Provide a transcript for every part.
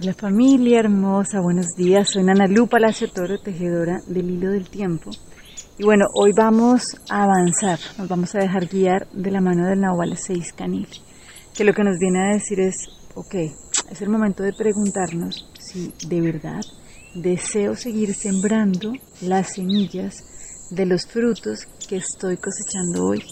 La familia hermosa, buenos días. Soy Ana Lu Palacio Toro, tejedora del hilo del tiempo. Y bueno, hoy vamos a avanzar, nos vamos a dejar guiar de la mano del Nahual 6 Canil, que lo que nos viene a decir es, ok, es el momento de preguntarnos si de verdad deseo seguir sembrando las semillas de los frutos que estoy cosechando hoy.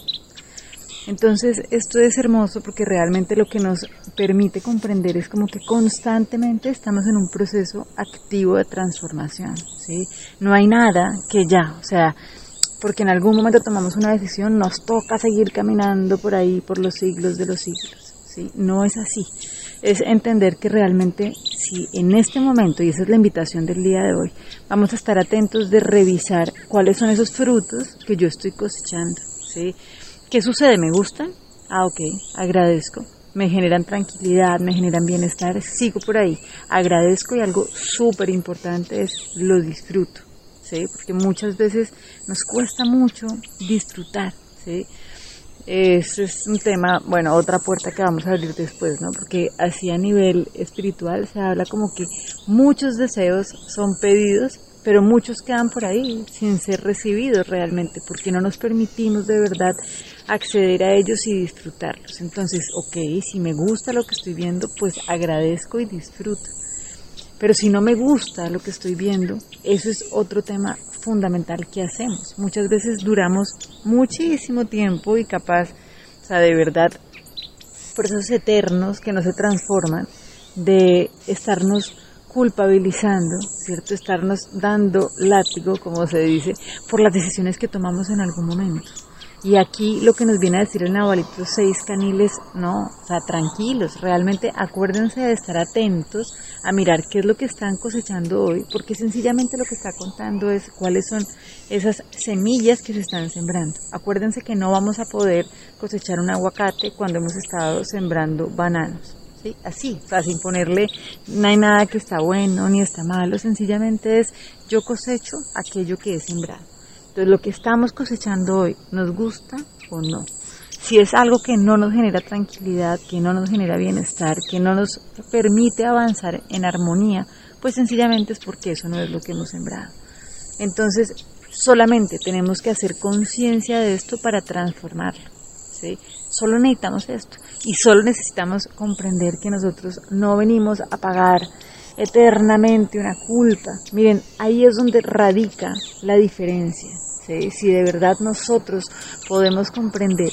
Entonces, esto es hermoso porque realmente lo que nos permite comprender es como que constantemente estamos en un proceso activo de transformación, ¿sí? No hay nada que ya, o sea, porque en algún momento tomamos una decisión, nos toca seguir caminando por ahí por los siglos de los siglos, ¿sí? No es así. Es entender que realmente si en este momento, y esa es la invitación del día de hoy, vamos a estar atentos de revisar cuáles son esos frutos que yo estoy cosechando, ¿sí? ¿Qué sucede? ¿Me gustan? Ah, ok, agradezco. Me generan tranquilidad, me generan bienestar, sigo por ahí. Agradezco y algo súper importante es lo disfruto, ¿sí? Porque muchas veces nos cuesta mucho disfrutar, ¿sí? Ese es un tema, bueno, otra puerta que vamos a abrir después, ¿no? Porque así a nivel espiritual se habla como que muchos deseos son pedidos pero muchos quedan por ahí sin ser recibidos realmente, porque no nos permitimos de verdad acceder a ellos y disfrutarlos. Entonces, ok, si me gusta lo que estoy viendo, pues agradezco y disfruto. Pero si no me gusta lo que estoy viendo, eso es otro tema fundamental que hacemos. Muchas veces duramos muchísimo tiempo y capaz, o sea, de verdad, procesos eternos que no se transforman, de estarnos culpabilizando, ¿cierto? Estarnos dando látigo, como se dice, por las decisiones que tomamos en algún momento. Y aquí lo que nos viene a decir el Nahualito seis caniles, no, o sea, tranquilos, realmente acuérdense de estar atentos a mirar qué es lo que están cosechando hoy, porque sencillamente lo que está contando es cuáles son esas semillas que se están sembrando. Acuérdense que no vamos a poder cosechar un aguacate cuando hemos estado sembrando bananos. Así, o sea, sin ponerle, no hay nada que está bueno ni está malo, sencillamente es yo cosecho aquello que he sembrado. Entonces lo que estamos cosechando hoy, ¿nos gusta o no? Si es algo que no nos genera tranquilidad, que no nos genera bienestar, que no nos permite avanzar en armonía, pues sencillamente es porque eso no es lo que hemos sembrado. Entonces, solamente tenemos que hacer conciencia de esto para transformarlo. ¿sí? Solo necesitamos esto y solo necesitamos comprender que nosotros no venimos a pagar eternamente una culpa. Miren, ahí es donde radica la diferencia. Si de verdad nosotros podemos comprender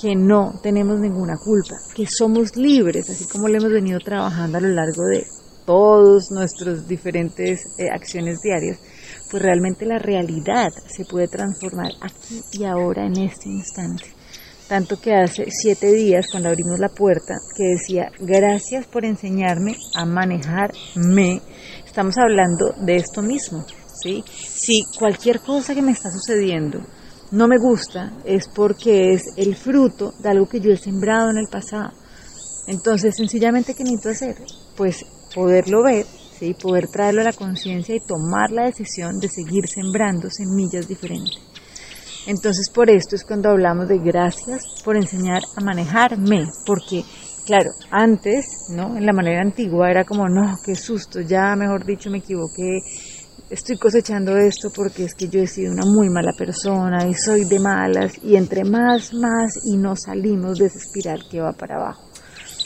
que no tenemos ninguna culpa, que somos libres, así como lo hemos venido trabajando a lo largo de todos nuestros diferentes eh, acciones diarias, pues realmente la realidad se puede transformar aquí y ahora en este instante. Tanto que hace siete días cuando abrimos la puerta que decía, gracias por enseñarme a manejarme, estamos hablando de esto mismo. ¿Sí? Si cualquier cosa que me está sucediendo no me gusta, es porque es el fruto de algo que yo he sembrado en el pasado. Entonces, sencillamente, ¿qué necesito hacer? Pues poderlo ver, ¿sí? poder traerlo a la conciencia y tomar la decisión de seguir sembrando semillas diferentes. Entonces por esto es cuando hablamos de gracias por enseñar a manejarme, porque claro, antes, ¿no? En la manera antigua era como, no, qué susto, ya mejor dicho me equivoqué, estoy cosechando esto porque es que yo he sido una muy mala persona y soy de malas y entre más, más y no salimos de esa espiral que va para abajo.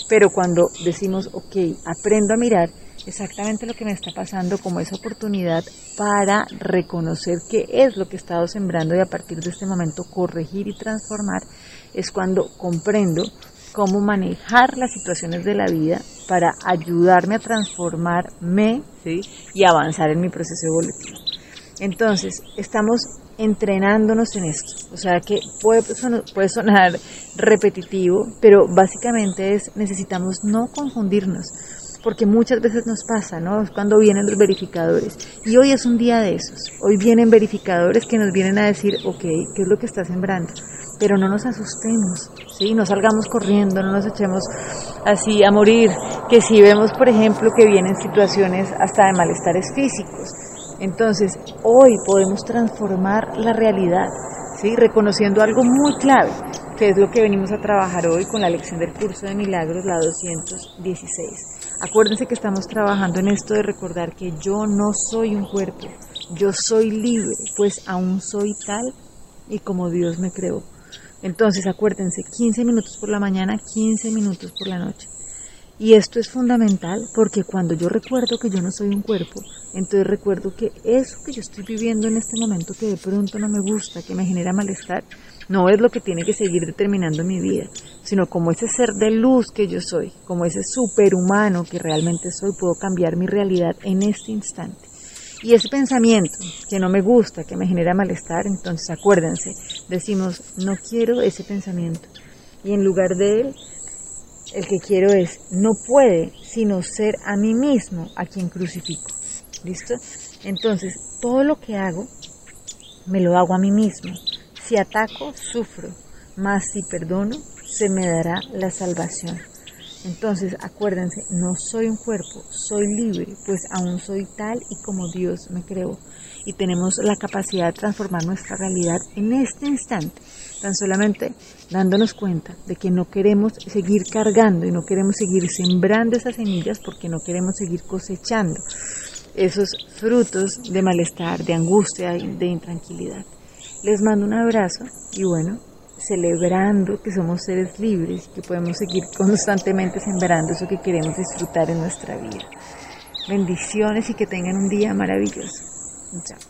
Pero cuando decimos, ok, aprendo a mirar, exactamente lo que me está pasando como esa oportunidad para reconocer qué es lo que he estado sembrando y a partir de este momento corregir y transformar, es cuando comprendo cómo manejar las situaciones de la vida para ayudarme a transformarme y avanzar en mi proceso evolutivo. Entonces, estamos entrenándonos en esto. O sea que puede sonar, puede sonar repetitivo, pero básicamente es necesitamos no confundirnos porque muchas veces nos pasa, ¿no? Cuando vienen los verificadores. Y hoy es un día de esos. Hoy vienen verificadores que nos vienen a decir, ok, ¿qué es lo que está sembrando? Pero no nos asustemos, ¿sí? No salgamos corriendo, no nos echemos así a morir. Que si vemos, por ejemplo, que vienen situaciones hasta de malestares físicos. Entonces, hoy podemos transformar la realidad, ¿sí? Reconociendo algo muy clave, que es lo que venimos a trabajar hoy con la lección del curso de milagros, la 216 Acuérdense que estamos trabajando en esto de recordar que yo no soy un cuerpo, yo soy libre, pues aún soy tal y como Dios me creó. Entonces acuérdense, 15 minutos por la mañana, 15 minutos por la noche. Y esto es fundamental porque cuando yo recuerdo que yo no soy un cuerpo, entonces recuerdo que eso que yo estoy viviendo en este momento que de pronto no me gusta, que me genera malestar, no es lo que tiene que seguir determinando mi vida, sino como ese ser de luz que yo soy, como ese superhumano que realmente soy, puedo cambiar mi realidad en este instante. Y ese pensamiento que no me gusta, que me genera malestar, entonces acuérdense, decimos, no quiero ese pensamiento. Y en lugar de él, el que quiero es, no puede sino ser a mí mismo a quien crucifico. ¿Listo? Entonces, todo lo que hago, me lo hago a mí mismo. Si ataco, sufro, mas si perdono, se me dará la salvación. Entonces, acuérdense, no soy un cuerpo, soy libre, pues aún soy tal y como Dios me creó. Y tenemos la capacidad de transformar nuestra realidad en este instante, tan solamente dándonos cuenta de que no queremos seguir cargando y no queremos seguir sembrando esas semillas porque no queremos seguir cosechando esos frutos de malestar, de angustia, de intranquilidad. Les mando un abrazo y bueno, celebrando que somos seres libres y que podemos seguir constantemente sembrando eso que queremos disfrutar en nuestra vida. Bendiciones y que tengan un día maravilloso. Chao.